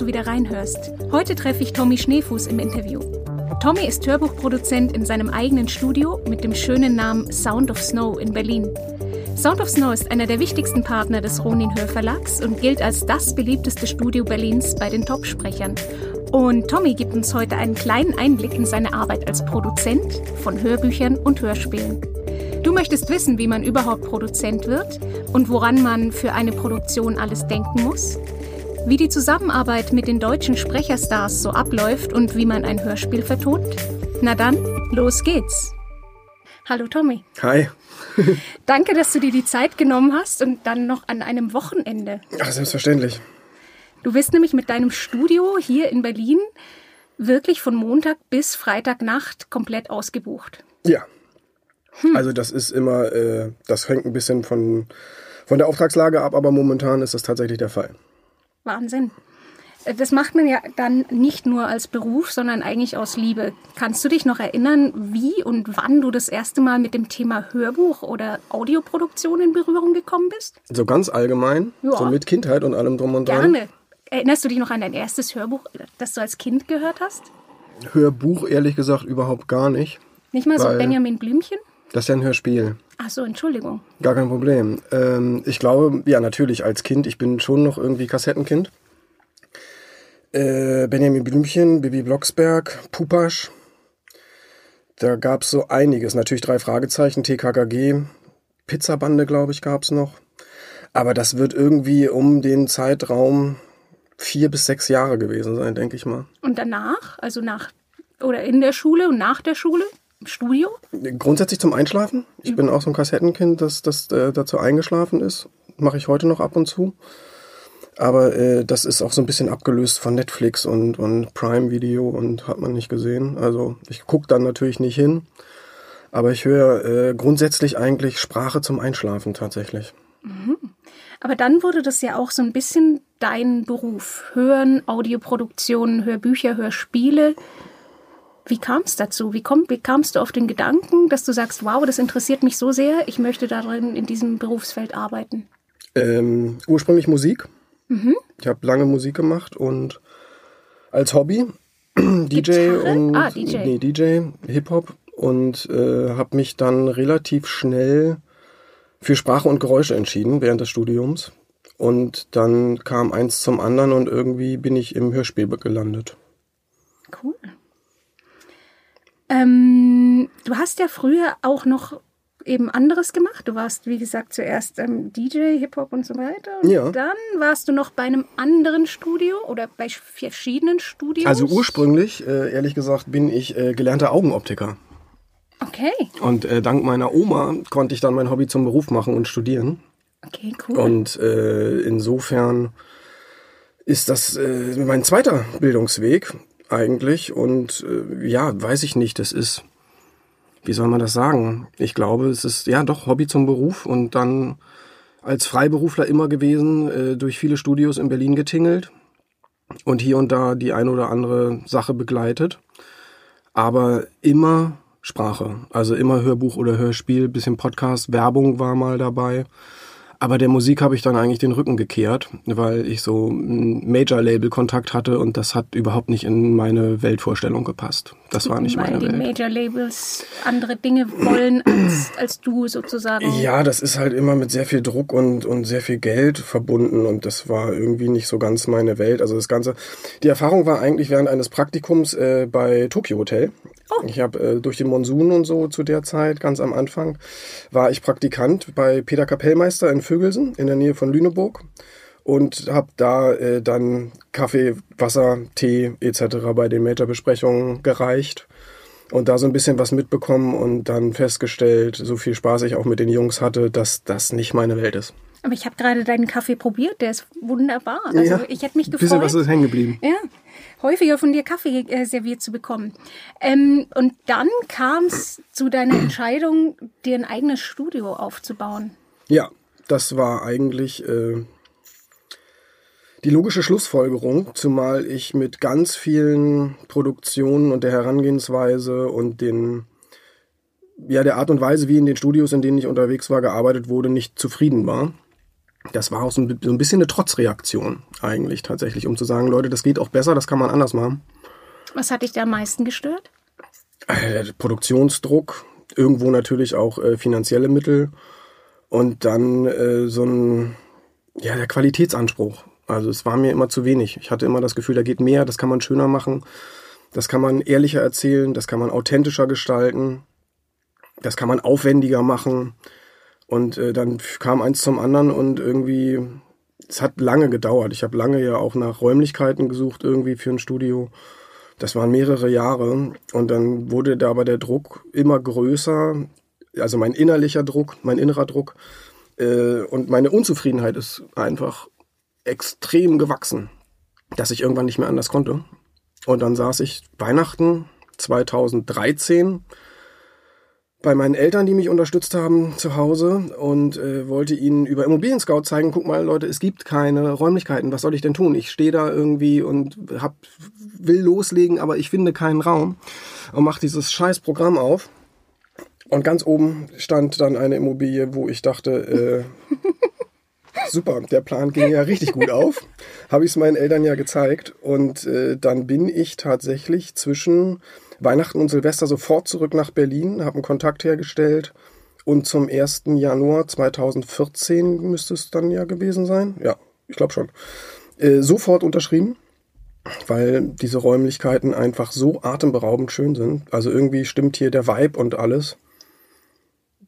du wieder reinhörst. Heute treffe ich Tommy Schneefuß im Interview. Tommy ist Hörbuchproduzent in seinem eigenen Studio mit dem schönen Namen Sound of Snow in Berlin. Sound of Snow ist einer der wichtigsten Partner des Ronin Hörverlags und gilt als das beliebteste Studio Berlins bei den Top-Sprechern. Und Tommy gibt uns heute einen kleinen Einblick in seine Arbeit als Produzent von Hörbüchern und Hörspielen. Du möchtest wissen, wie man überhaupt Produzent wird und woran man für eine Produktion alles denken muss? Wie die Zusammenarbeit mit den deutschen Sprecherstars so abläuft und wie man ein Hörspiel vertont? Na dann, los geht's. Hallo Tommy. Hi. Danke, dass du dir die Zeit genommen hast und dann noch an einem Wochenende. Ach, selbstverständlich. Du bist nämlich mit deinem Studio hier in Berlin wirklich von Montag bis Freitagnacht komplett ausgebucht. Ja. Hm. Also das ist immer, äh, das hängt ein bisschen von, von der Auftragslage ab, aber momentan ist das tatsächlich der Fall. Wahnsinn. Äh, das macht man ja dann nicht nur als Beruf, sondern eigentlich aus Liebe. Kannst du dich noch erinnern, wie und wann du das erste Mal mit dem Thema Hörbuch oder Audioproduktion in Berührung gekommen bist? So ganz allgemein, ja. so mit Kindheit und allem drum und dran. Gerne. Erinnerst du dich noch an dein erstes Hörbuch, das du als Kind gehört hast? Hörbuch ehrlich gesagt überhaupt gar nicht. Nicht mal so Benjamin Blümchen? Das ist ja ein Hörspiel. Ach so, Entschuldigung. Gar kein Problem. Ähm, ich glaube, ja, natürlich als Kind. Ich bin schon noch irgendwie Kassettenkind. Äh, Benjamin Blümchen, Bibi Blocksberg, Pupasch. Da gab es so einiges. Natürlich drei Fragezeichen, TKKG, Pizzabande, glaube ich, gab es noch. Aber das wird irgendwie um den Zeitraum vier bis sechs Jahre gewesen sein, denke ich mal. Und danach, also nach oder in der Schule und nach der Schule? Studio? Grundsätzlich zum Einschlafen. Ich mhm. bin auch so ein Kassettenkind, das, das äh, dazu eingeschlafen ist. Mache ich heute noch ab und zu. Aber äh, das ist auch so ein bisschen abgelöst von Netflix und, und Prime Video und hat man nicht gesehen. Also ich gucke dann natürlich nicht hin. Aber ich höre äh, grundsätzlich eigentlich Sprache zum Einschlafen tatsächlich. Mhm. Aber dann wurde das ja auch so ein bisschen dein Beruf. Hören, Audioproduktionen, Hörbücher, Hörspiele. Wie kam es dazu? Wie, komm, wie kamst du auf den Gedanken, dass du sagst, wow, das interessiert mich so sehr, ich möchte darin in diesem Berufsfeld arbeiten? Ähm, ursprünglich Musik. Mhm. Ich habe lange Musik gemacht und als Hobby DJ und ah, DJ, nee, DJ Hip Hop und äh, habe mich dann relativ schnell für Sprache und Geräusche entschieden während des Studiums und dann kam eins zum anderen und irgendwie bin ich im Hörspiel gelandet. Cool. Ähm, du hast ja früher auch noch eben anderes gemacht. Du warst, wie gesagt, zuerst ähm, DJ, Hip-Hop und so weiter. Und ja. dann warst du noch bei einem anderen Studio oder bei verschiedenen Studios. Also ursprünglich, äh, ehrlich gesagt, bin ich äh, gelernter Augenoptiker. Okay. Und äh, dank meiner Oma konnte ich dann mein Hobby zum Beruf machen und studieren. Okay, cool. Und äh, insofern ist das äh, mein zweiter Bildungsweg eigentlich. Und äh, ja, weiß ich nicht, das ist, wie soll man das sagen? Ich glaube, es ist ja doch Hobby zum Beruf und dann als Freiberufler immer gewesen, äh, durch viele Studios in Berlin getingelt und hier und da die eine oder andere Sache begleitet. Aber immer Sprache, also immer Hörbuch oder Hörspiel, bisschen Podcast, Werbung war mal dabei. Aber der Musik habe ich dann eigentlich den Rücken gekehrt, weil ich so einen Major-Label-Kontakt hatte und das hat überhaupt nicht in meine Weltvorstellung gepasst. Das war nicht weil meine die Welt. Major-Labels andere Dinge wollen als, als du sozusagen. Ja, das ist halt immer mit sehr viel Druck und, und sehr viel Geld verbunden und das war irgendwie nicht so ganz meine Welt. Also das Ganze, die Erfahrung war eigentlich während eines Praktikums äh, bei Tokyo Hotel Oh. Ich habe äh, durch den Monsun und so zu der Zeit, ganz am Anfang, war ich Praktikant bei Peter Kapellmeister in Vögelsen in der Nähe von Lüneburg und habe da äh, dann Kaffee, Wasser, Tee etc. bei den Major-Besprechungen gereicht und da so ein bisschen was mitbekommen und dann festgestellt, so viel Spaß ich auch mit den Jungs hatte, dass das nicht meine Welt ist. Aber ich habe gerade deinen Kaffee probiert, der ist wunderbar. Also ja, ich hätte mich gefreut. Bisschen was ist hängen geblieben. Ja, häufiger von dir Kaffee äh, serviert zu bekommen. Ähm, und dann kam es zu deiner Entscheidung, dir ein eigenes Studio aufzubauen. Ja, das war eigentlich äh, die logische Schlussfolgerung, zumal ich mit ganz vielen Produktionen und der Herangehensweise und den ja der Art und Weise, wie in den Studios, in denen ich unterwegs war, gearbeitet wurde, nicht zufrieden war. das war auch so ein, so ein bisschen eine Trotzreaktion eigentlich tatsächlich, um zu sagen, Leute, das geht auch besser, das kann man anders machen. Was hat dich da am meisten gestört? Äh, Produktionsdruck, irgendwo natürlich auch äh, finanzielle Mittel und dann äh, so ein, ja, der Qualitätsanspruch. Also es war mir immer zu wenig. Ich hatte immer das Gefühl, da geht mehr, das kann man schöner machen, das kann man ehrlicher erzählen, das kann man authentischer gestalten, das kann man aufwendiger machen. Und äh, dann kam eins zum anderen und irgendwie, es hat lange gedauert. Ich habe lange ja auch nach Räumlichkeiten gesucht, irgendwie für ein Studio. Das waren mehrere Jahre. Und dann wurde da aber der Druck immer größer. Also mein innerlicher Druck, mein innerer Druck. Äh, und meine Unzufriedenheit ist einfach extrem gewachsen, dass ich irgendwann nicht mehr anders konnte. Und dann saß ich Weihnachten 2013 bei meinen Eltern, die mich unterstützt haben zu Hause und äh, wollte ihnen über Immobilien Scout zeigen, guck mal Leute, es gibt keine Räumlichkeiten, was soll ich denn tun? Ich stehe da irgendwie und hab, will loslegen, aber ich finde keinen Raum und mach dieses scheiß Programm auf. Und ganz oben stand dann eine Immobilie, wo ich dachte, äh, super, der Plan ging ja richtig gut auf. Habe ich es meinen Eltern ja gezeigt und äh, dann bin ich tatsächlich zwischen Weihnachten und Silvester sofort zurück nach Berlin, habe einen Kontakt hergestellt und zum 1. Januar 2014 müsste es dann ja gewesen sein. Ja, ich glaube schon. Äh, sofort unterschrieben, weil diese Räumlichkeiten einfach so atemberaubend schön sind. Also irgendwie stimmt hier der Vibe und alles,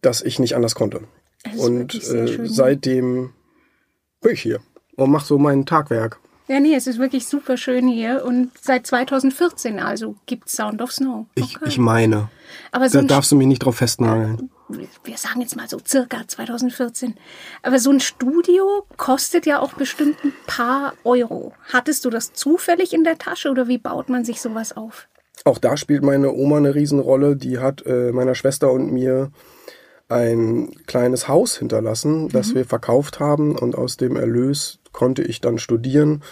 dass ich nicht anders konnte. Und äh, seitdem bin ich hier und mache so mein Tagwerk. Ja, nee, es ist wirklich super schön hier und seit 2014 also gibt Sound of Snow. Okay. Ich, ich meine. Aber so da darfst du mich nicht drauf festnageln. Wir sagen jetzt mal so circa 2014. Aber so ein Studio kostet ja auch bestimmt ein paar Euro. Hattest du das zufällig in der Tasche oder wie baut man sich sowas auf? Auch da spielt meine Oma eine Riesenrolle. Die hat äh, meiner Schwester und mir ein kleines Haus hinterlassen, das mhm. wir verkauft haben und aus dem Erlös konnte ich dann studieren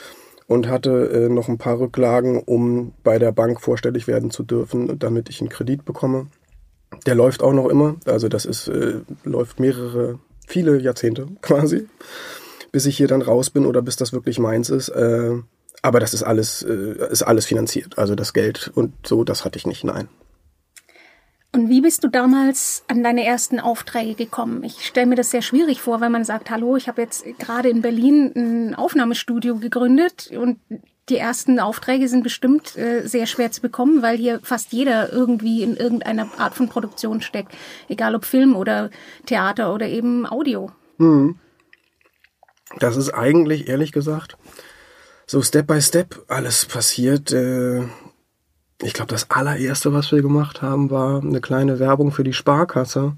und hatte äh, noch ein paar Rücklagen, um bei der Bank vorstellig werden zu dürfen, damit ich einen Kredit bekomme. Der läuft auch noch immer, also das ist äh, läuft mehrere, viele Jahrzehnte quasi, bis ich hier dann raus bin oder bis das wirklich meins ist. Äh, aber das ist alles äh, ist alles finanziert, also das Geld und so, das hatte ich nicht, nein. Und wie bist du damals an deine ersten Aufträge gekommen? Ich stelle mir das sehr schwierig vor, wenn man sagt, hallo, ich habe jetzt gerade in Berlin ein Aufnahmestudio gegründet und die ersten Aufträge sind bestimmt äh, sehr schwer zu bekommen, weil hier fast jeder irgendwie in irgendeiner Art von Produktion steckt. Egal ob Film oder Theater oder eben Audio. Hm. Das ist eigentlich, ehrlich gesagt, so Step by Step alles passiert. Äh, ich glaube, das allererste, was wir gemacht haben, war eine kleine Werbung für die Sparkasse.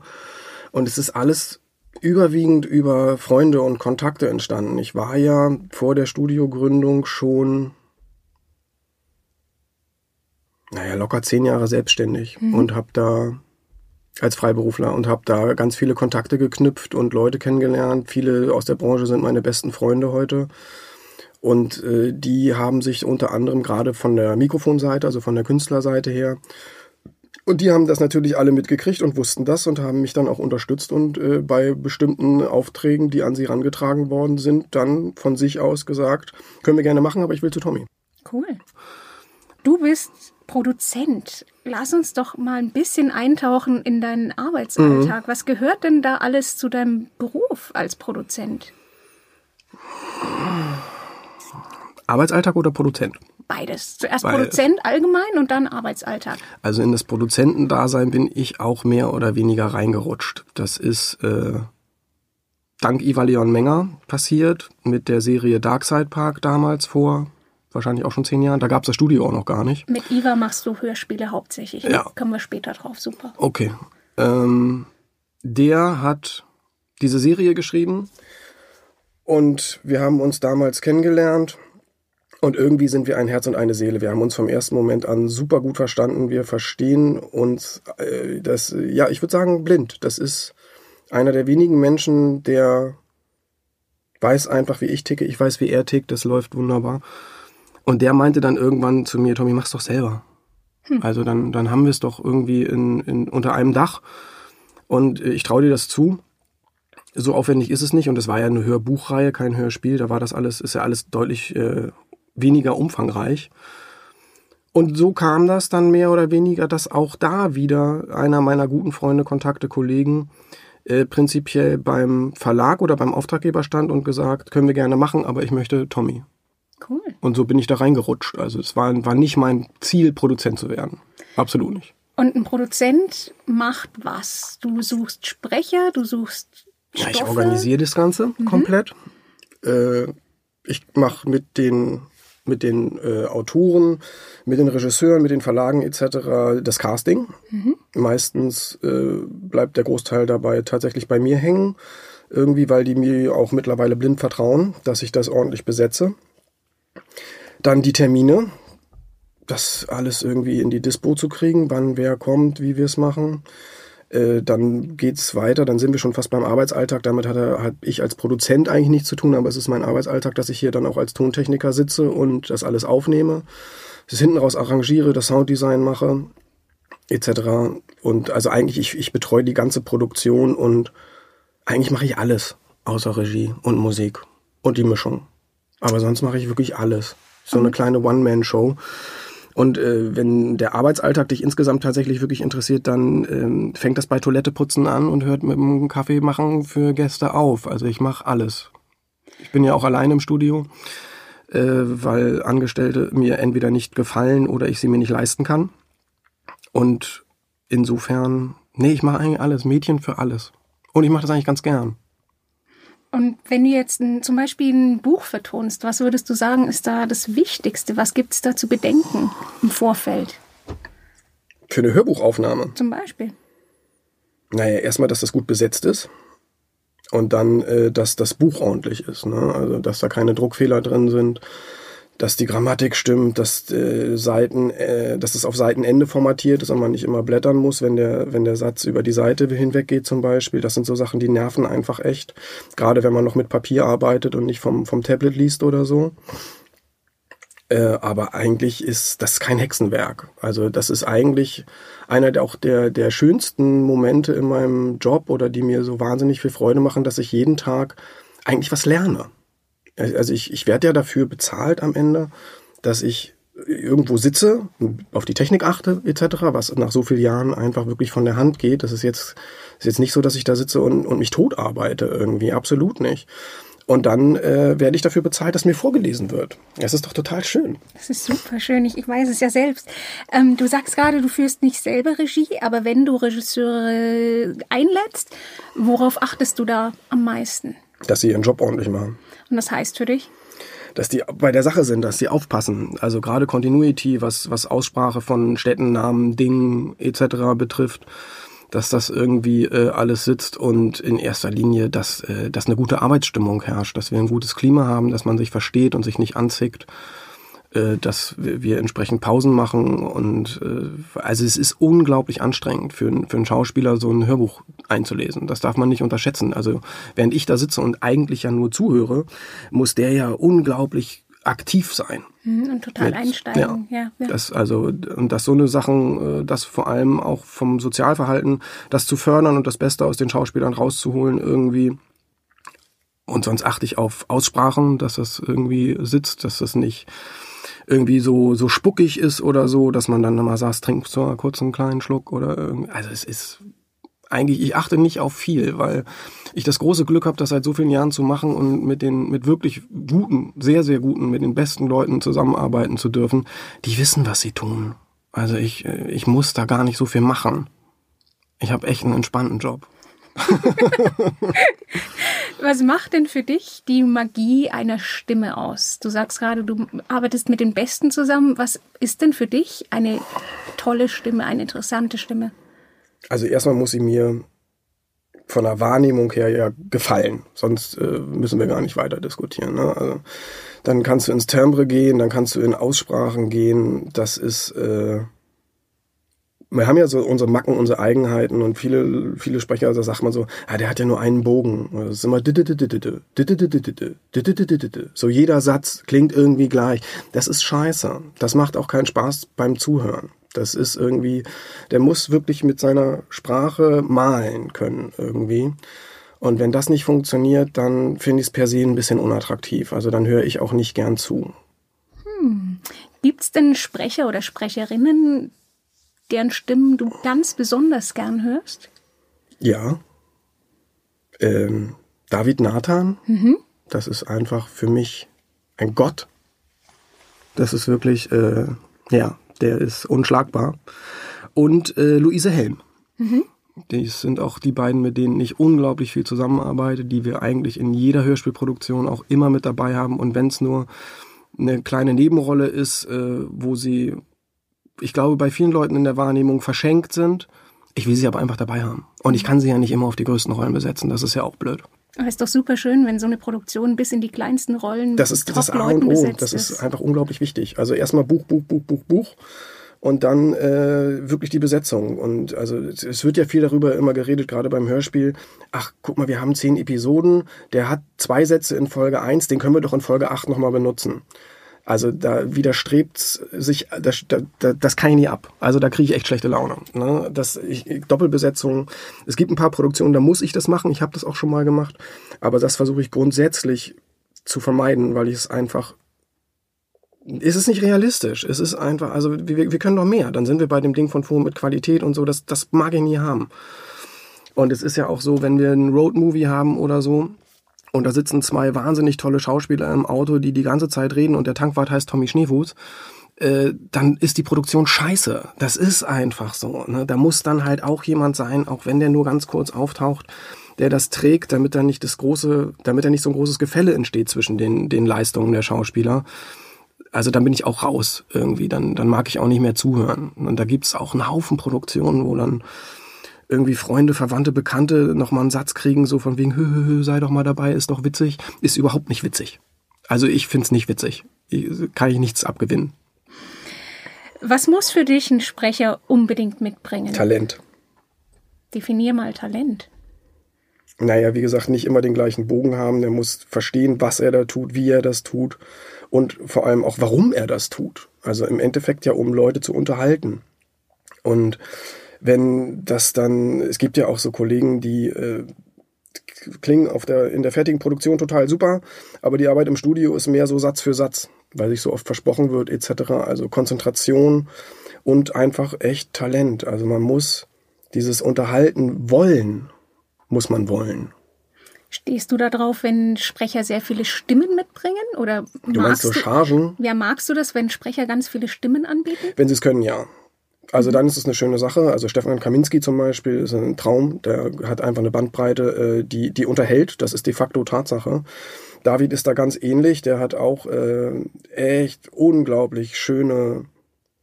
Und es ist alles überwiegend über Freunde und Kontakte entstanden. Ich war ja vor der Studiogründung schon, naja, locker zehn Jahre selbstständig mhm. und habe da als Freiberufler und habe da ganz viele Kontakte geknüpft und Leute kennengelernt. Viele aus der Branche sind meine besten Freunde heute. Und äh, die haben sich unter anderem gerade von der Mikrofonseite, also von der Künstlerseite her, und die haben das natürlich alle mitgekriegt und wussten das und haben mich dann auch unterstützt und äh, bei bestimmten Aufträgen, die an sie rangetragen worden sind, dann von sich aus gesagt, können wir gerne machen, aber ich will zu Tommy. Cool. Du bist Produzent. Lass uns doch mal ein bisschen eintauchen in deinen Arbeitsalltag. Mhm. Was gehört denn da alles zu deinem Beruf als Produzent? Arbeitsalltag oder Produzent? Beides. Zuerst Weil, Produzent allgemein und dann Arbeitsalltag. Also in das Produzentendasein bin ich auch mehr oder weniger reingerutscht. Das ist äh, dank Iva Leon Menger passiert mit der Serie Darkside Park damals vor wahrscheinlich auch schon zehn Jahren. Da gab es das Studio auch noch gar nicht. Mit Iva machst du Hörspiele hauptsächlich. Ja. Kommen wir später drauf. Super. Okay. Ähm, der hat diese Serie geschrieben und wir haben uns damals kennengelernt und irgendwie sind wir ein Herz und eine Seele. Wir haben uns vom ersten Moment an super gut verstanden. Wir verstehen uns, äh, das, ja, ich würde sagen, blind. Das ist einer der wenigen Menschen, der weiß einfach, wie ich ticke. Ich weiß, wie er tickt. Das läuft wunderbar. Und der meinte dann irgendwann zu mir, Tommy, mach's doch selber. Hm. Also dann, dann haben wir es doch irgendwie in, in, unter einem Dach. Und ich traue dir das zu. so aufwendig ist es nicht und es war ja eine Hörbuchreihe, kein Hörspiel, da war das alles, ist ja alles deutlich äh, weniger umfangreich. Und so kam das dann mehr oder weniger, dass auch da wieder einer meiner guten Freunde, Kontakte, Kollegen äh, prinzipiell beim Verlag oder beim Auftraggeber stand und gesagt, können wir gerne machen, aber ich möchte Tommy. Cool. Und so bin ich da reingerutscht. Also es war, war nicht mein Ziel, Produzent zu werden. Absolut nicht. Und ein Produzent macht was? Du suchst Sprecher, du suchst ja, ich organisiere das Ganze mhm. komplett. Äh, ich mache mit den mit den äh, Autoren, mit den Regisseuren, mit den Verlagen etc. das Casting. Mhm. Meistens äh, bleibt der Großteil dabei tatsächlich bei mir hängen, irgendwie, weil die mir auch mittlerweile blind vertrauen, dass ich das ordentlich besetze. Dann die Termine, das alles irgendwie in die Dispo zu kriegen, wann wer kommt, wie wir es machen. Äh, dann geht's weiter, dann sind wir schon fast beim Arbeitsalltag. Damit hat, er, hat ich als Produzent eigentlich nichts zu tun, aber es ist mein Arbeitsalltag, dass ich hier dann auch als Tontechniker sitze und das alles aufnehme, das hinten raus arrangiere, das Sounddesign mache, etc. Und also eigentlich, ich, ich betreue die ganze Produktion und eigentlich mache ich alles außer Regie und Musik und die Mischung. Aber sonst mache ich wirklich alles. So eine mhm. kleine One-Man-Show. Und äh, wenn der Arbeitsalltag dich insgesamt tatsächlich wirklich interessiert, dann ähm, fängt das bei Toiletteputzen an und hört mit dem Kaffee machen für Gäste auf. Also ich mache alles. Ich bin ja auch allein im Studio, äh, weil Angestellte mir entweder nicht gefallen oder ich sie mir nicht leisten kann. Und insofern, nee, ich mache eigentlich alles, Mädchen für alles. Und ich mache das eigentlich ganz gern. Und wenn du jetzt ein, zum Beispiel ein Buch vertonst, was würdest du sagen, ist da das Wichtigste? Was gibt es da zu bedenken im Vorfeld? Für eine Hörbuchaufnahme? Zum Beispiel. Naja, erstmal, dass das gut besetzt ist. Und dann, äh, dass das Buch ordentlich ist. Ne? Also, dass da keine Druckfehler drin sind dass die Grammatik stimmt, dass äh, Seiten, äh, dass es auf Seitenende formatiert ist und man nicht immer blättern muss, wenn der, wenn der Satz über die Seite hinweg geht zum Beispiel. Das sind so Sachen, die nerven einfach echt. Gerade wenn man noch mit Papier arbeitet und nicht vom, vom Tablet liest oder so. Äh, aber eigentlich ist das kein Hexenwerk. Also das ist eigentlich einer der auch der, der schönsten Momente in meinem Job oder die mir so wahnsinnig viel Freude machen, dass ich jeden Tag eigentlich was lerne. Also ich, ich werde ja dafür bezahlt am Ende, dass ich irgendwo sitze, auf die Technik achte etc., was nach so vielen Jahren einfach wirklich von der Hand geht. Das ist jetzt, ist jetzt nicht so, dass ich da sitze und, und mich tot arbeite irgendwie, absolut nicht. Und dann äh, werde ich dafür bezahlt, dass mir vorgelesen wird. Das ist doch total schön. Das ist super schön. Ich, ich weiß es ja selbst. Ähm, du sagst gerade, du führst nicht selber Regie, aber wenn du Regisseure einlädst, worauf achtest du da am meisten? Dass sie ihren Job ordentlich machen. Und das heißt für dich? dass die bei der Sache sind, dass sie aufpassen. Also gerade Continuity, was, was Aussprache von Städten, Namen, Dingen etc. betrifft, dass das irgendwie äh, alles sitzt und in erster Linie, dass, äh, dass eine gute Arbeitsstimmung herrscht, dass wir ein gutes Klima haben, dass man sich versteht und sich nicht anzickt äh, dass wir entsprechend Pausen machen und äh, also es ist unglaublich anstrengend für, für einen Schauspieler so ein Hörbuch einzulesen. Das darf man nicht unterschätzen. Also während ich da sitze und eigentlich ja nur zuhöre, muss der ja unglaublich aktiv sein. Mhm, und total Mit, einsteigen, ja, ja, ja. Das, also, und dass so eine Sachen, äh, das vor allem auch vom Sozialverhalten, das zu fördern und das Beste aus den Schauspielern rauszuholen, irgendwie. Und sonst achte ich auf Aussprachen, dass das irgendwie sitzt, dass das nicht irgendwie so, so spuckig ist oder so, dass man dann mal sagt, trink so kurz einen kleinen Schluck oder irgendwie. Also es ist eigentlich, ich achte nicht auf viel, weil ich das große Glück habe, das seit so vielen Jahren zu machen und mit den, mit wirklich guten, sehr, sehr guten, mit den besten Leuten zusammenarbeiten zu dürfen, die wissen, was sie tun. Also ich, ich muss da gar nicht so viel machen. Ich habe echt einen entspannten Job. Was macht denn für dich die Magie einer Stimme aus? Du sagst gerade, du arbeitest mit den Besten zusammen. Was ist denn für dich eine tolle Stimme, eine interessante Stimme? Also erstmal muss sie mir von der Wahrnehmung her ja gefallen. Sonst äh, müssen wir gar nicht weiter diskutieren. Ne? Also, dann kannst du ins Timbre gehen, dann kannst du in Aussprachen gehen. Das ist äh, wir haben ja so unsere Macken, unsere Eigenheiten und viele, viele Sprecher, da sagt man so, ah, der hat ja nur einen Bogen. Das ist immer so jeder Satz klingt irgendwie gleich. Das ist scheiße. Das macht auch keinen Spaß beim Zuhören. Das ist irgendwie, der muss wirklich mit seiner Sprache malen können irgendwie. Und wenn das nicht funktioniert, dann finde ich es per se ein bisschen unattraktiv. Also dann höre ich auch nicht gern zu. Hm. Gibt es denn Sprecher oder Sprecherinnen, deren Stimmen du ganz besonders gern hörst? Ja. Ähm, David Nathan, mhm. das ist einfach für mich ein Gott. Das ist wirklich, äh, ja, der ist unschlagbar. Und äh, Luise Helm. Mhm. Die sind auch die beiden, mit denen ich unglaublich viel zusammenarbeite, die wir eigentlich in jeder Hörspielproduktion auch immer mit dabei haben. Und wenn es nur eine kleine Nebenrolle ist, äh, wo sie, ich glaube, bei vielen Leuten in der Wahrnehmung verschenkt sind. Ich will sie aber einfach dabei haben. Und ich kann sie ja nicht immer auf die größten Rollen besetzen. Das ist ja auch blöd. Aber ist doch super schön, wenn so eine Produktion bis in die kleinsten Rollen das ist das A und O. Das ist, ist einfach unglaublich wichtig. Also erstmal Buch, Buch, Buch, Buch, Buch und dann äh, wirklich die Besetzung. Und also es wird ja viel darüber immer geredet, gerade beim Hörspiel. Ach, guck mal, wir haben zehn Episoden, der hat zwei Sätze in Folge eins, den können wir doch in Folge acht nochmal benutzen. Also da widerstrebt sich, das, das, das kann ich nie ab. Also da kriege ich echt schlechte Laune. Ne? Das, ich, Doppelbesetzung, es gibt ein paar Produktionen, da muss ich das machen, ich habe das auch schon mal gemacht, aber das versuche ich grundsätzlich zu vermeiden, weil ich es einfach ist es nicht realistisch. Es ist einfach, also wir, wir können doch mehr. Dann sind wir bei dem Ding von Fuhr mit Qualität und so. Das, das mag ich nie haben. Und es ist ja auch so, wenn wir einen Roadmovie haben oder so, und da sitzen zwei wahnsinnig tolle Schauspieler im Auto, die die ganze Zeit reden und der Tankwart heißt Tommy Schneefuß, äh, dann ist die Produktion scheiße. Das ist einfach so. Ne? Da muss dann halt auch jemand sein, auch wenn der nur ganz kurz auftaucht, der das trägt, damit da nicht das große, damit da nicht so ein großes Gefälle entsteht zwischen den, den Leistungen der Schauspieler also dann bin ich auch raus irgendwie, dann, dann mag ich auch nicht mehr zuhören. Und da gibt's auch einen Haufen Produktionen, wo dann irgendwie Freunde, Verwandte, Bekannte nochmal einen Satz kriegen, so von wegen, hö, hö, hö, sei doch mal dabei, ist doch witzig, ist überhaupt nicht witzig. Also ich find's nicht witzig. Ich, kann ich nichts abgewinnen. Was muss für dich ein Sprecher unbedingt mitbringen? Talent. Definier mal Talent. Naja, wie gesagt, nicht immer den gleichen Bogen haben. Der muss verstehen, was er da tut, wie er das tut und vor allem auch, warum er das tut. Also im Endeffekt ja, um Leute zu unterhalten. Und wenn das dann, es gibt ja auch so Kollegen, die äh, klingen auf der, in der fertigen Produktion total super, aber die Arbeit im Studio ist mehr so Satz für Satz, weil sich so oft versprochen wird, etc. Also Konzentration und einfach echt Talent. Also man muss dieses Unterhalten wollen, muss man wollen. Stehst du da drauf, wenn Sprecher sehr viele Stimmen mitbringen? Oder du meinst so Chargen? ja, magst du das, wenn Sprecher ganz viele Stimmen anbieten? Wenn sie es können, ja. Also dann ist es eine schöne Sache. Also Stefan Kaminski zum Beispiel ist ein Traum. Der hat einfach eine Bandbreite, äh, die, die unterhält. Das ist de facto Tatsache. David ist da ganz ähnlich. Der hat auch äh, echt unglaublich schöne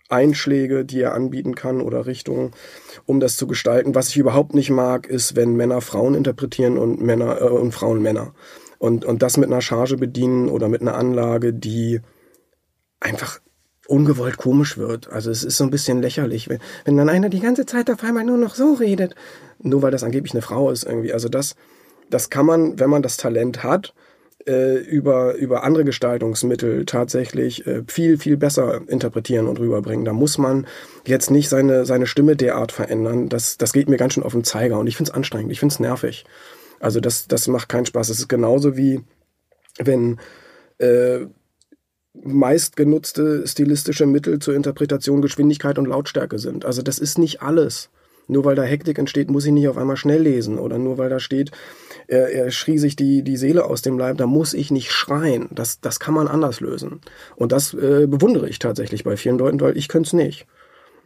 Einschläge, die er anbieten kann oder Richtungen, um das zu gestalten. Was ich überhaupt nicht mag, ist, wenn Männer Frauen interpretieren und Männer äh, und Frauen Männer. Und, und das mit einer Charge bedienen oder mit einer Anlage, die einfach ungewollt komisch wird. Also es ist so ein bisschen lächerlich, wenn, wenn dann einer die ganze Zeit auf einmal nur noch so redet, nur weil das angeblich eine Frau ist irgendwie. Also das, das kann man, wenn man das Talent hat, äh, über, über andere Gestaltungsmittel tatsächlich äh, viel, viel besser interpretieren und rüberbringen. Da muss man jetzt nicht seine, seine Stimme derart verändern. Das, das geht mir ganz schön auf den Zeiger und ich finde es anstrengend, ich finde es nervig. Also das, das macht keinen Spaß. Es ist genauso wie wenn äh, meist genutzte stilistische Mittel zur Interpretation Geschwindigkeit und Lautstärke sind. Also das ist nicht alles. Nur weil da Hektik entsteht, muss ich nicht auf einmal schnell lesen. Oder nur weil da steht, er, er schrie sich die, die Seele aus dem Leib, da muss ich nicht schreien. Das, das kann man anders lösen. Und das äh, bewundere ich tatsächlich bei vielen Leuten, weil ich könnte es nicht.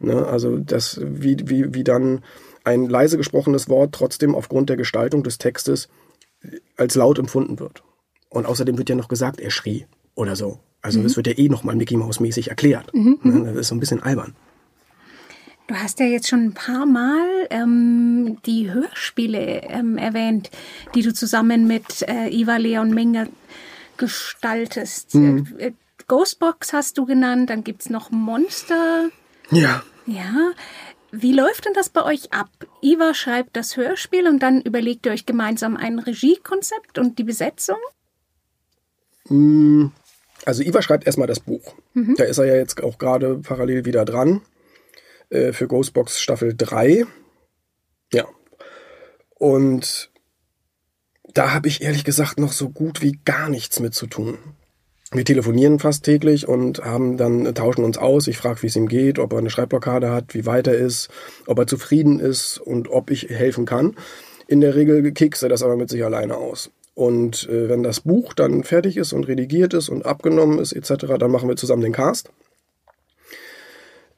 Ne? Also das, wie, wie, wie dann ein leise gesprochenes Wort trotzdem aufgrund der Gestaltung des Textes als laut empfunden wird. Und außerdem wird ja noch gesagt, er schrie oder so. Also mhm. das wird ja eh nochmal Mickey Mouse mäßig erklärt. Mhm. Ne? Das ist so ein bisschen albern. Du hast ja jetzt schon ein paar Mal ähm, die Hörspiele ähm, erwähnt, die du zusammen mit äh, Iva Leon Menger gestaltest. Mhm. Äh, Ghostbox hast du genannt, dann gibt's noch Monster. Ja. Ja. Wie läuft denn das bei euch ab? Iva schreibt das Hörspiel und dann überlegt ihr euch gemeinsam ein Regiekonzept und die Besetzung? Also Iva schreibt erstmal das Buch. Mhm. Da ist er ja jetzt auch gerade parallel wieder dran. Äh, für Ghostbox Staffel 3. Ja. Und da habe ich ehrlich gesagt noch so gut wie gar nichts mit zu tun. Wir telefonieren fast täglich und haben dann tauschen uns aus. Ich frage, wie es ihm geht, ob er eine Schreibblockade hat, wie weit er ist, ob er zufrieden ist und ob ich helfen kann. In der Regel kickst er das aber mit sich alleine aus. Und äh, wenn das Buch dann fertig ist und redigiert ist und abgenommen ist etc., dann machen wir zusammen den Cast.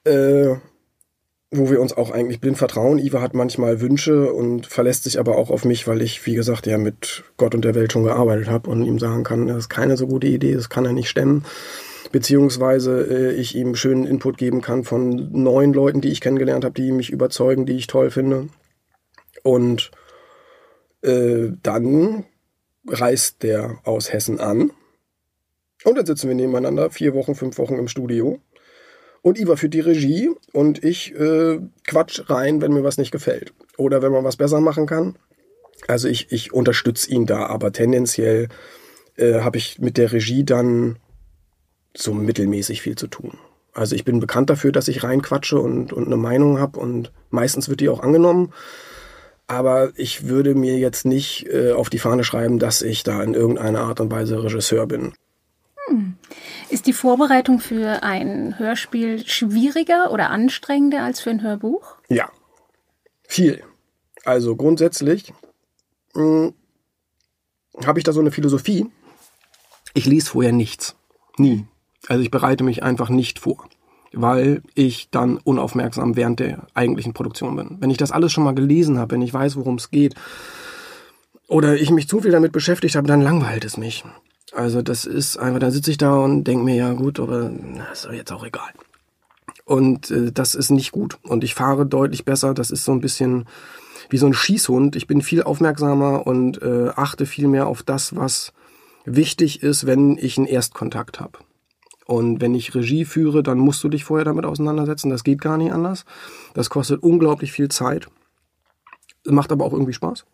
Äh, wo wir uns auch eigentlich blind vertrauen. Iva hat manchmal Wünsche und verlässt sich aber auch auf mich, weil ich, wie gesagt, ja mit Gott und der Welt schon gearbeitet habe und ihm sagen kann, das ist keine so gute Idee, das kann er nicht stemmen. Beziehungsweise äh, ich ihm schönen Input geben kann von neuen Leuten, die ich kennengelernt habe, die mich überzeugen, die ich toll finde. Und äh, dann reist der aus Hessen an. Und dann sitzen wir nebeneinander, vier Wochen, fünf Wochen im Studio. Und Iva führt die Regie und ich äh, quatsch rein, wenn mir was nicht gefällt. Oder wenn man was besser machen kann. Also ich, ich unterstütze ihn da, aber tendenziell äh, habe ich mit der Regie dann so mittelmäßig viel zu tun. Also ich bin bekannt dafür, dass ich reinquatsche und, und eine Meinung habe und meistens wird die auch angenommen. Aber ich würde mir jetzt nicht äh, auf die Fahne schreiben, dass ich da in irgendeiner Art und Weise Regisseur bin. Hm. Ist die Vorbereitung für ein Hörspiel schwieriger oder anstrengender als für ein Hörbuch? Ja, viel. Also grundsätzlich hm, habe ich da so eine Philosophie. Ich lese vorher nichts. Nie. Also ich bereite mich einfach nicht vor weil ich dann unaufmerksam während der eigentlichen Produktion bin. Wenn ich das alles schon mal gelesen habe, wenn ich weiß, worum es geht, oder ich mich zu viel damit beschäftigt habe, dann langweilt es mich. Also das ist einfach, dann sitze ich da und denke mir, ja gut, aber das ist doch jetzt auch egal. Und äh, das ist nicht gut. Und ich fahre deutlich besser. Das ist so ein bisschen wie so ein Schießhund. Ich bin viel aufmerksamer und äh, achte viel mehr auf das, was wichtig ist, wenn ich einen Erstkontakt habe. Und wenn ich Regie führe, dann musst du dich vorher damit auseinandersetzen. Das geht gar nicht anders. Das kostet unglaublich viel Zeit. Macht aber auch irgendwie Spaß.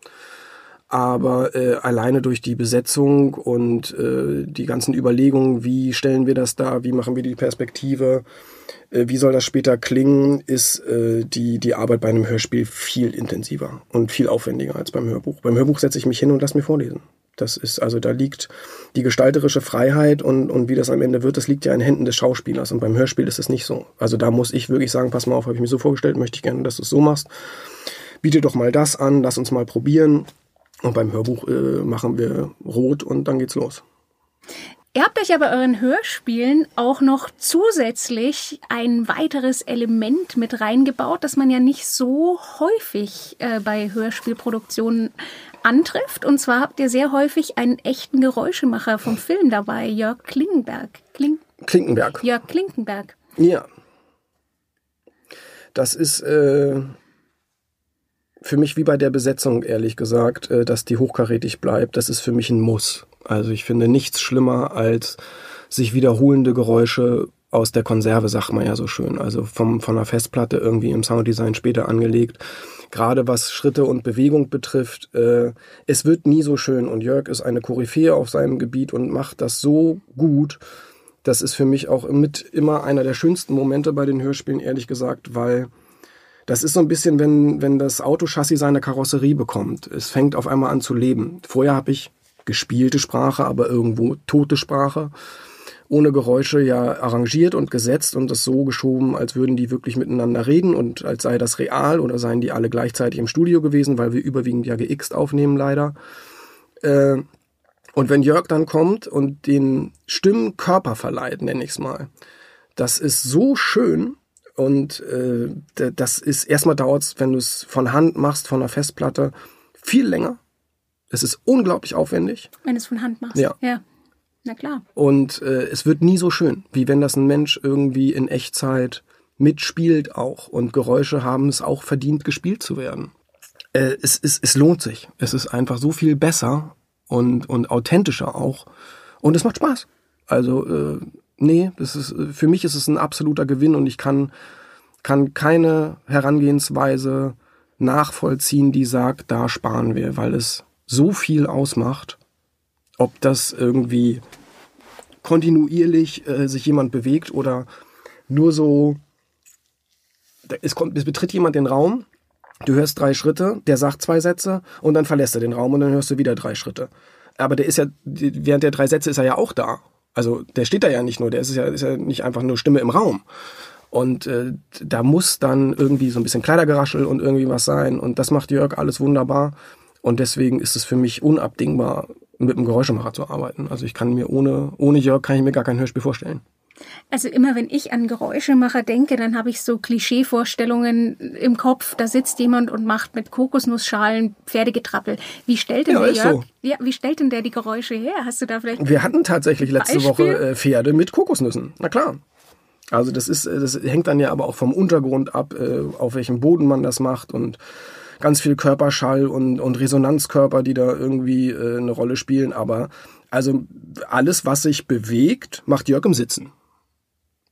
Aber äh, alleine durch die Besetzung und äh, die ganzen Überlegungen, wie stellen wir das da, wie machen wir die Perspektive, äh, wie soll das später klingen, ist äh, die, die Arbeit bei einem Hörspiel viel intensiver und viel aufwendiger als beim Hörbuch. Beim Hörbuch setze ich mich hin und lass mir vorlesen. Das ist, also da liegt die gestalterische Freiheit und, und wie das am Ende wird, das liegt ja in Händen des Schauspielers. Und beim Hörspiel ist es nicht so. Also da muss ich wirklich sagen, pass mal auf, habe ich mir so vorgestellt, möchte ich gerne, dass du es so machst. Biete doch mal das an, lass uns mal probieren. Und beim Hörbuch äh, machen wir rot und dann geht's los. Ihr habt euch aber euren Hörspielen auch noch zusätzlich ein weiteres Element mit reingebaut, das man ja nicht so häufig äh, bei Hörspielproduktionen antrifft. Und zwar habt ihr sehr häufig einen echten Geräuschemacher vom Film dabei, Jörg Klinkenberg. Kling Klinkenberg. Jörg Klinkenberg. Ja. Das ist äh, für mich wie bei der Besetzung, ehrlich gesagt, äh, dass die hochkarätig bleibt. Das ist für mich ein Muss. Also ich finde nichts schlimmer als sich wiederholende Geräusche aus der Konserve, sagt man ja so schön. Also vom, von einer Festplatte irgendwie im Sounddesign später angelegt gerade was Schritte und Bewegung betrifft. Äh, es wird nie so schön und Jörg ist eine Koryphäe auf seinem Gebiet und macht das so gut. Das ist für mich auch mit immer einer der schönsten Momente bei den Hörspielen, ehrlich gesagt, weil das ist so ein bisschen, wenn, wenn das Autochassis seine Karosserie bekommt. Es fängt auf einmal an zu leben. Vorher habe ich gespielte Sprache, aber irgendwo tote Sprache ohne Geräusche ja arrangiert und gesetzt und das so geschoben, als würden die wirklich miteinander reden und als sei das real oder seien die alle gleichzeitig im Studio gewesen, weil wir überwiegend ja geixt aufnehmen leider. Äh, und wenn Jörg dann kommt und den Stimmen Körper verleiht, nenne ich es mal, das ist so schön und äh, das ist erstmal dauert es, wenn du es von Hand machst, von einer Festplatte, viel länger. Es ist unglaublich aufwendig. Wenn du es von Hand machst. Ja. ja. Na klar. Und äh, es wird nie so schön, wie wenn das ein Mensch irgendwie in Echtzeit mitspielt auch. Und Geräusche haben es auch verdient, gespielt zu werden. Äh, es, es, es lohnt sich. Es ist einfach so viel besser und, und authentischer auch. Und es macht Spaß. Also, äh, nee, das ist, für mich ist es ein absoluter Gewinn und ich kann, kann keine Herangehensweise nachvollziehen, die sagt, da sparen wir, weil es so viel ausmacht ob das irgendwie kontinuierlich äh, sich jemand bewegt oder nur so, es, kommt, es betritt jemand den Raum, Du hörst drei Schritte, der sagt zwei Sätze und dann verlässt er den Raum und dann hörst du wieder drei Schritte. Aber der ist ja, während der drei Sätze ist er ja auch da. Also der steht da ja nicht nur, der ist ja, ist ja nicht einfach nur Stimme im Raum. Und äh, da muss dann irgendwie so ein bisschen Kleidergeraschel und irgendwie was sein. Und das macht Jörg alles wunderbar. Und deswegen ist es für mich unabdingbar, mit einem Geräuschemacher zu arbeiten. Also ich kann mir ohne, ohne Jörg kann ich mir gar kein Hörspiel vorstellen. Also immer wenn ich an Geräuschemacher denke, dann habe ich so Klischeevorstellungen im Kopf. Da sitzt jemand und macht mit Kokosnussschalen Pferdegetrappel. Wie stellt denn Ja, der Jörg? so. Ja, wie stellt denn der die Geräusche her? Hast du da vielleicht? Wir hatten tatsächlich letzte Beispiel? Woche äh, Pferde mit Kokosnüssen. Na klar. Also das ist, äh, das hängt dann ja aber auch vom Untergrund ab, äh, auf welchem Boden man das macht und ganz viel Körperschall und, und Resonanzkörper, die da irgendwie äh, eine Rolle spielen. Aber also alles, was sich bewegt, macht Jörg im Sitzen.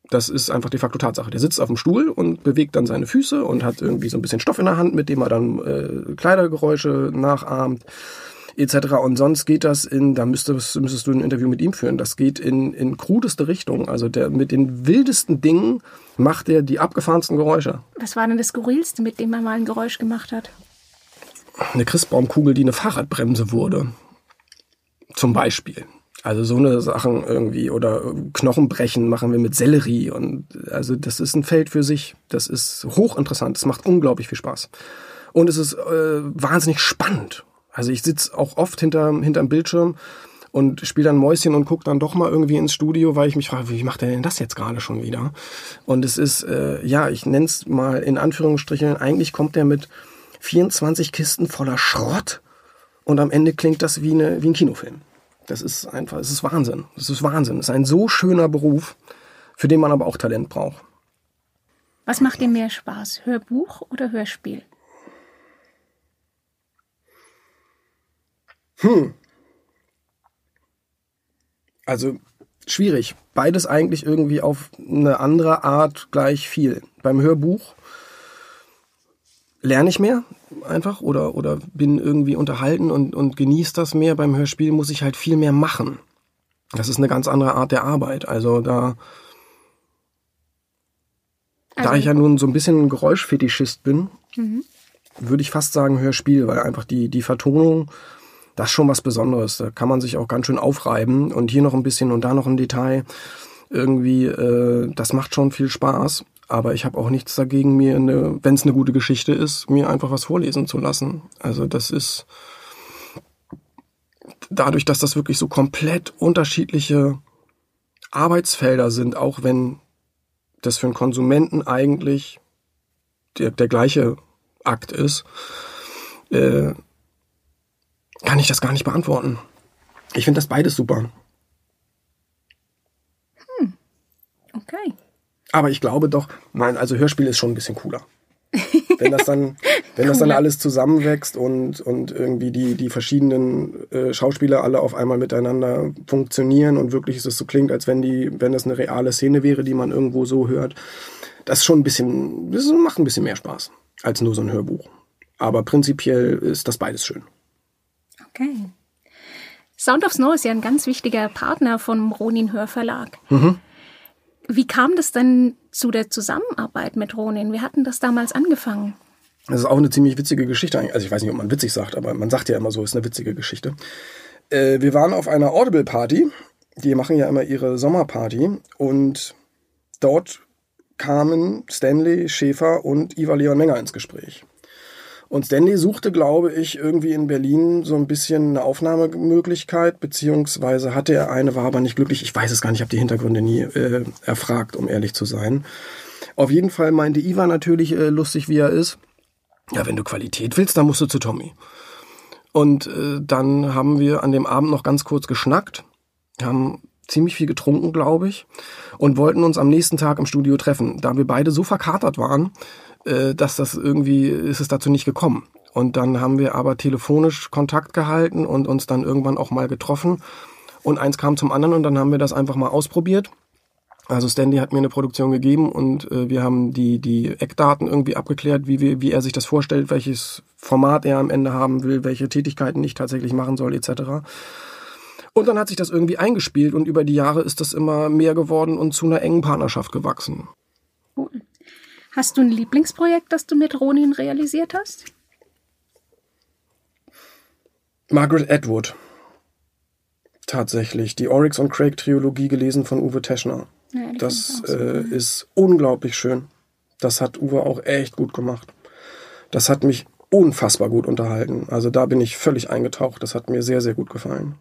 Das ist einfach de facto Tatsache. Der sitzt auf dem Stuhl und bewegt dann seine Füße und hat irgendwie so ein bisschen Stoff in der Hand, mit dem er dann äh, Kleidergeräusche nachahmt etc. Und sonst geht das in, da müsstest, müsstest du ein Interview mit ihm führen, das geht in, in krudeste Richtung. Also der mit den wildesten Dingen macht er die abgefahrensten Geräusche. Was war denn das Skurrilste, mit dem man mal ein Geräusch gemacht hat? Eine Christbaumkugel, die eine Fahrradbremse wurde. Zum Beispiel. Also so eine Sachen irgendwie oder Knochenbrechen machen wir mit Sellerie und also das ist ein Feld für sich. Das ist hochinteressant. Es macht unglaublich viel Spaß und es ist äh, wahnsinnig spannend. Also ich sitz auch oft hinter hinterm Bildschirm und spiele dann Mäuschen und guck dann doch mal irgendwie ins Studio, weil ich mich frage, wie macht er denn das jetzt gerade schon wieder? Und es ist äh, ja, ich nenn's mal in Anführungsstrichen. Eigentlich kommt er mit 24 Kisten voller Schrott und am Ende klingt das wie, eine, wie ein Kinofilm. Das ist einfach, es ist Wahnsinn. Es ist Wahnsinn. Es ist ein so schöner Beruf, für den man aber auch Talent braucht. Was macht dir mehr Spaß? Hörbuch oder Hörspiel? Also schwierig. Beides eigentlich irgendwie auf eine andere Art gleich viel. Beim Hörbuch lerne ich mehr einfach oder, oder bin irgendwie unterhalten und, und genieße das mehr. Beim Hörspiel muss ich halt viel mehr machen. Das ist eine ganz andere Art der Arbeit. Also da, da Also- ich ja nun so ein bisschen ein Geräuschfetischist bin, würde ich fast sagen Hörspiel, weil einfach die, die Vertonung, das ist schon was Besonderes. Da kann man sich auch ganz schön aufreiben und hier noch ein bisschen und da noch ein Detail. Irgendwie, äh, das macht schon viel Spaß. Aber ich habe auch nichts dagegen, mir, wenn es eine gute Geschichte ist, mir einfach was vorlesen zu lassen. Also das ist dadurch, dass das wirklich so komplett unterschiedliche Arbeitsfelder sind, auch wenn das für einen Konsumenten eigentlich der, der gleiche Akt ist, äh, kann ich das gar nicht beantworten. Ich finde das beides super. Okay. Aber ich glaube doch, nein, also Hörspiel ist schon ein bisschen cooler. Wenn das dann, wenn das dann alles zusammenwächst und, und irgendwie die, die verschiedenen äh, Schauspieler alle auf einmal miteinander funktionieren und wirklich es so klingt, als wenn die, wenn das eine reale Szene wäre, die man irgendwo so hört, das ist schon ein bisschen, das macht ein bisschen mehr Spaß als nur so ein Hörbuch. Aber prinzipiell ist das beides schön. Okay. Sound of Snow ist ja ein ganz wichtiger Partner vom Ronin Hörverlag. Wie kam das denn zu der Zusammenarbeit mit Ronin? Wir hatten das damals angefangen. Das ist auch eine ziemlich witzige Geschichte. Also ich weiß nicht, ob man witzig sagt, aber man sagt ja immer so, ist eine witzige Geschichte. Äh, wir waren auf einer Audible-Party. Die machen ja immer ihre Sommerparty. Und dort kamen Stanley Schäfer und Iva Leon Menger ins Gespräch. Und Stanley suchte, glaube ich, irgendwie in Berlin so ein bisschen eine Aufnahmemöglichkeit, beziehungsweise hatte er eine, war aber nicht glücklich. Ich weiß es gar nicht, ich habe die Hintergründe nie äh, erfragt, um ehrlich zu sein. Auf jeden Fall meinte Iva natürlich, äh, lustig wie er ist, ja, wenn du Qualität willst, dann musst du zu Tommy. Und äh, dann haben wir an dem Abend noch ganz kurz geschnackt, haben ziemlich viel getrunken, glaube ich, und wollten uns am nächsten Tag im Studio treffen. Da wir beide so verkatert waren, äh, dass das irgendwie ist es dazu nicht gekommen. Und dann haben wir aber telefonisch Kontakt gehalten und uns dann irgendwann auch mal getroffen. Und eins kam zum anderen und dann haben wir das einfach mal ausprobiert. Also Stanley hat mir eine Produktion gegeben und äh, wir haben die, die Eckdaten irgendwie abgeklärt, wie, wir, wie er sich das vorstellt, welches Format er am Ende haben will, welche Tätigkeiten ich tatsächlich machen soll, etc. Und dann hat sich das irgendwie eingespielt und über die Jahre ist das immer mehr geworden und zu einer engen Partnerschaft gewachsen. Hast du ein Lieblingsprojekt, das du mit Ronin realisiert hast? Margaret Atwood. Tatsächlich. Die Oryx und Craig Trilogie gelesen von Uwe Teschner. Ja, das äh, ist unglaublich schön. Das hat Uwe auch echt gut gemacht. Das hat mich unfassbar gut unterhalten. Also da bin ich völlig eingetaucht. Das hat mir sehr, sehr gut gefallen.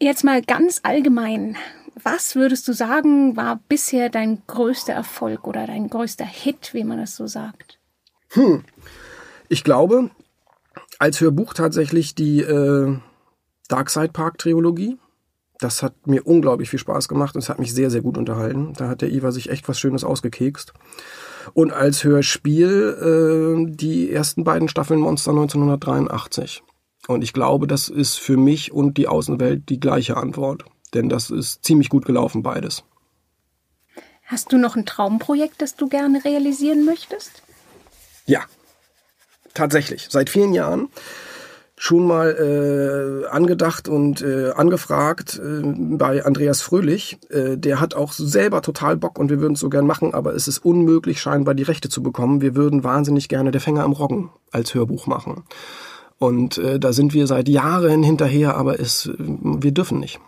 Jetzt mal ganz allgemein. Was würdest du sagen, war bisher dein größter Erfolg oder dein größter Hit, wie man das so sagt? Hm. Ich glaube, als Hörbuch tatsächlich die äh, Darkside Park Trilogie. Das hat mir unglaublich viel Spaß gemacht und es hat mich sehr, sehr gut unterhalten. Da hat der Iva sich echt was Schönes ausgekekst. Und als Hörspiel äh, die ersten beiden Staffeln Monster 1983. Und ich glaube, das ist für mich und die Außenwelt die gleiche Antwort. Denn das ist ziemlich gut gelaufen, beides. Hast du noch ein Traumprojekt, das du gerne realisieren möchtest? Ja, tatsächlich. Seit vielen Jahren schon mal äh, angedacht und äh, angefragt äh, bei Andreas Fröhlich. Äh, der hat auch selber total Bock und wir würden es so gern machen, aber es ist unmöglich, scheinbar die Rechte zu bekommen. Wir würden wahnsinnig gerne Der Fänger am Roggen als Hörbuch machen. Und äh, da sind wir seit Jahren hinterher, aber es, wir dürfen nicht.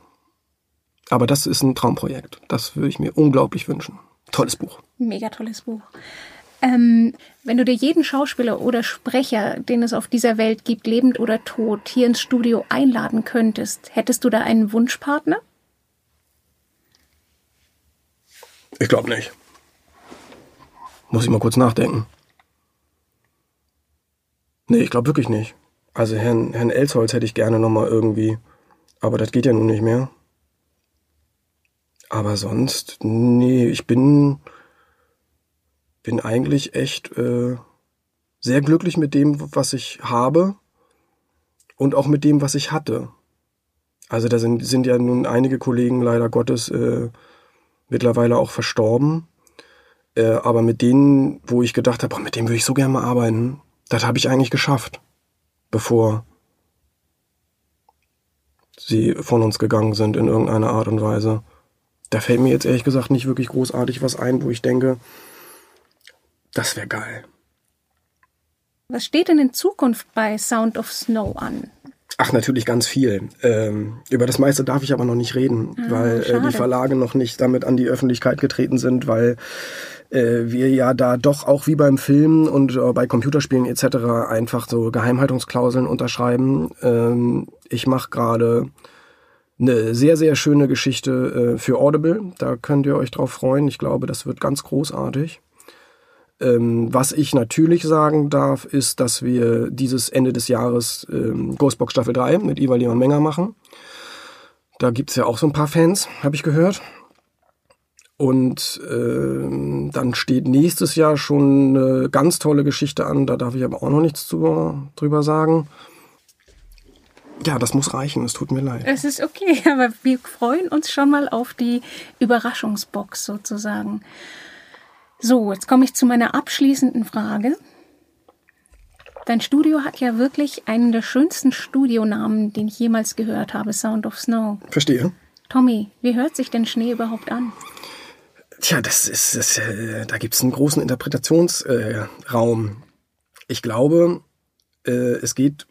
Aber das ist ein Traumprojekt. Das würde ich mir unglaublich wünschen. Tolles Buch. Mega tolles Buch. Ähm, wenn du dir jeden Schauspieler oder Sprecher, den es auf dieser Welt gibt, lebend oder tot, hier ins Studio einladen könntest, hättest du da einen Wunschpartner? Ich glaube nicht. Muss ich mal kurz nachdenken. Nee, ich glaube wirklich nicht. Also Herrn, Herrn Elsholz hätte ich gerne nochmal irgendwie. Aber das geht ja nun nicht mehr. Aber sonst, nee, ich bin bin eigentlich echt äh, sehr glücklich mit dem, was ich habe und auch mit dem, was ich hatte. Also da sind, sind ja nun einige Kollegen leider Gottes äh, mittlerweile auch verstorben. Äh, aber mit denen, wo ich gedacht habe, mit dem würde ich so gerne mal arbeiten, das habe ich eigentlich geschafft, bevor sie von uns gegangen sind in irgendeiner Art und Weise. Da fällt mir jetzt ehrlich gesagt nicht wirklich großartig was ein, wo ich denke, das wäre geil. Was steht denn in Zukunft bei Sound of Snow an? Ach, natürlich ganz viel. Ähm, über das meiste darf ich aber noch nicht reden, ah, weil äh, die Verlage noch nicht damit an die Öffentlichkeit getreten sind, weil wir ja da doch auch wie beim Film und äh, bei Computerspielen etc. einfach so Geheimhaltungsklauseln unterschreiben. Ähm, ich mache gerade eine sehr, sehr schöne Geschichte äh, für Audible. Da könnt ihr euch drauf freuen. Ich glaube, das wird ganz großartig. Ähm, was ich natürlich sagen darf, ist, dass wir dieses Ende des Jahres ähm, Ghostbox Staffel 3 mit Iva Leon Menger machen. Da gibt's ja auch so ein paar Fans, habe ich gehört. Und ähm, dann steht nächstes Jahr schon eine ganz tolle Geschichte an, da darf ich aber auch noch nichts zu, drüber sagen. Ja, das muss reichen, es tut mir leid. Es ist okay, aber wir freuen uns schon mal auf die Überraschungsbox sozusagen. So, jetzt komme ich zu meiner abschließenden Frage. Dein Studio hat ja wirklich einen der schönsten Studionamen, den ich jemals gehört habe, Sound of Snow. Verstehe. Tommy, wie hört sich denn Schnee überhaupt an? Tja, das ist, das, äh, da gibt es einen großen Interpretationsraum. Äh, ich glaube, äh, es geht.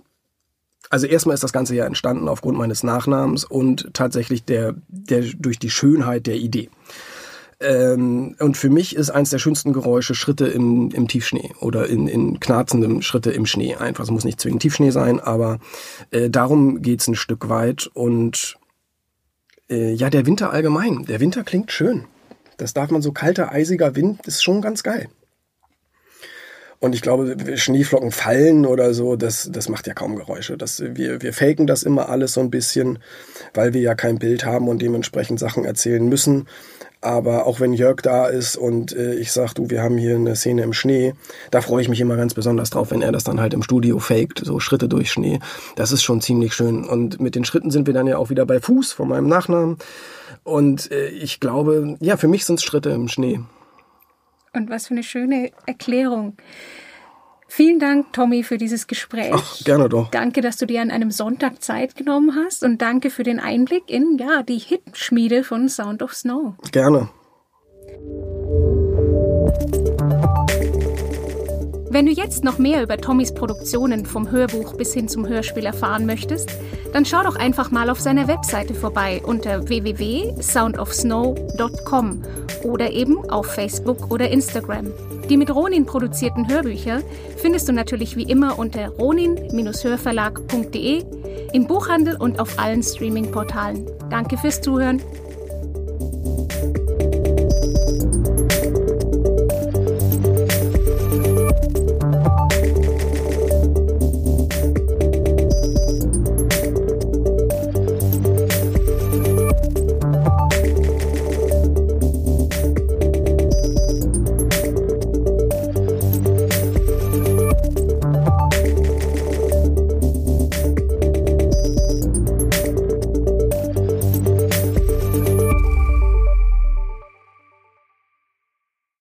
Also erstmal ist das Ganze ja entstanden aufgrund meines Nachnamens und tatsächlich der, der durch die Schönheit der Idee. Ähm, und für mich ist eins der schönsten Geräusche Schritte im, im Tiefschnee oder in, in knarzendem Schritte im Schnee. Einfach, es muss nicht zwingend Tiefschnee sein, aber äh, darum geht's ein Stück weit. Und äh, ja, der Winter allgemein. Der Winter klingt schön. Das darf man so kalter, eisiger Wind, ist schon ganz geil. Und ich glaube, Schneeflocken fallen oder so, das, das macht ja kaum Geräusche. Das, wir, wir faken das immer alles so ein bisschen, weil wir ja kein Bild haben und dementsprechend Sachen erzählen müssen. Aber auch wenn Jörg da ist und äh, ich sag, du, wir haben hier eine Szene im Schnee, da freue ich mich immer ganz besonders drauf, wenn er das dann halt im Studio faked, so Schritte durch Schnee. Das ist schon ziemlich schön. Und mit den Schritten sind wir dann ja auch wieder bei Fuß von meinem Nachnamen. Und äh, ich glaube, ja, für mich sind es Schritte im Schnee. Und was für eine schöne Erklärung. Vielen Dank, Tommy, für dieses Gespräch. Ach, gerne doch. Danke, dass du dir an einem Sonntag Zeit genommen hast und danke für den Einblick in ja, die Hitschmiede von Sound of Snow. Gerne. Wenn du jetzt noch mehr über Tommys Produktionen vom Hörbuch bis hin zum Hörspiel erfahren möchtest, dann schau doch einfach mal auf seiner Webseite vorbei unter www.soundofsnow.com oder eben auf Facebook oder Instagram. Die mit Ronin produzierten Hörbücher findest du natürlich wie immer unter ronin-hörverlag.de, im Buchhandel und auf allen Streaming-Portalen. Danke fürs Zuhören.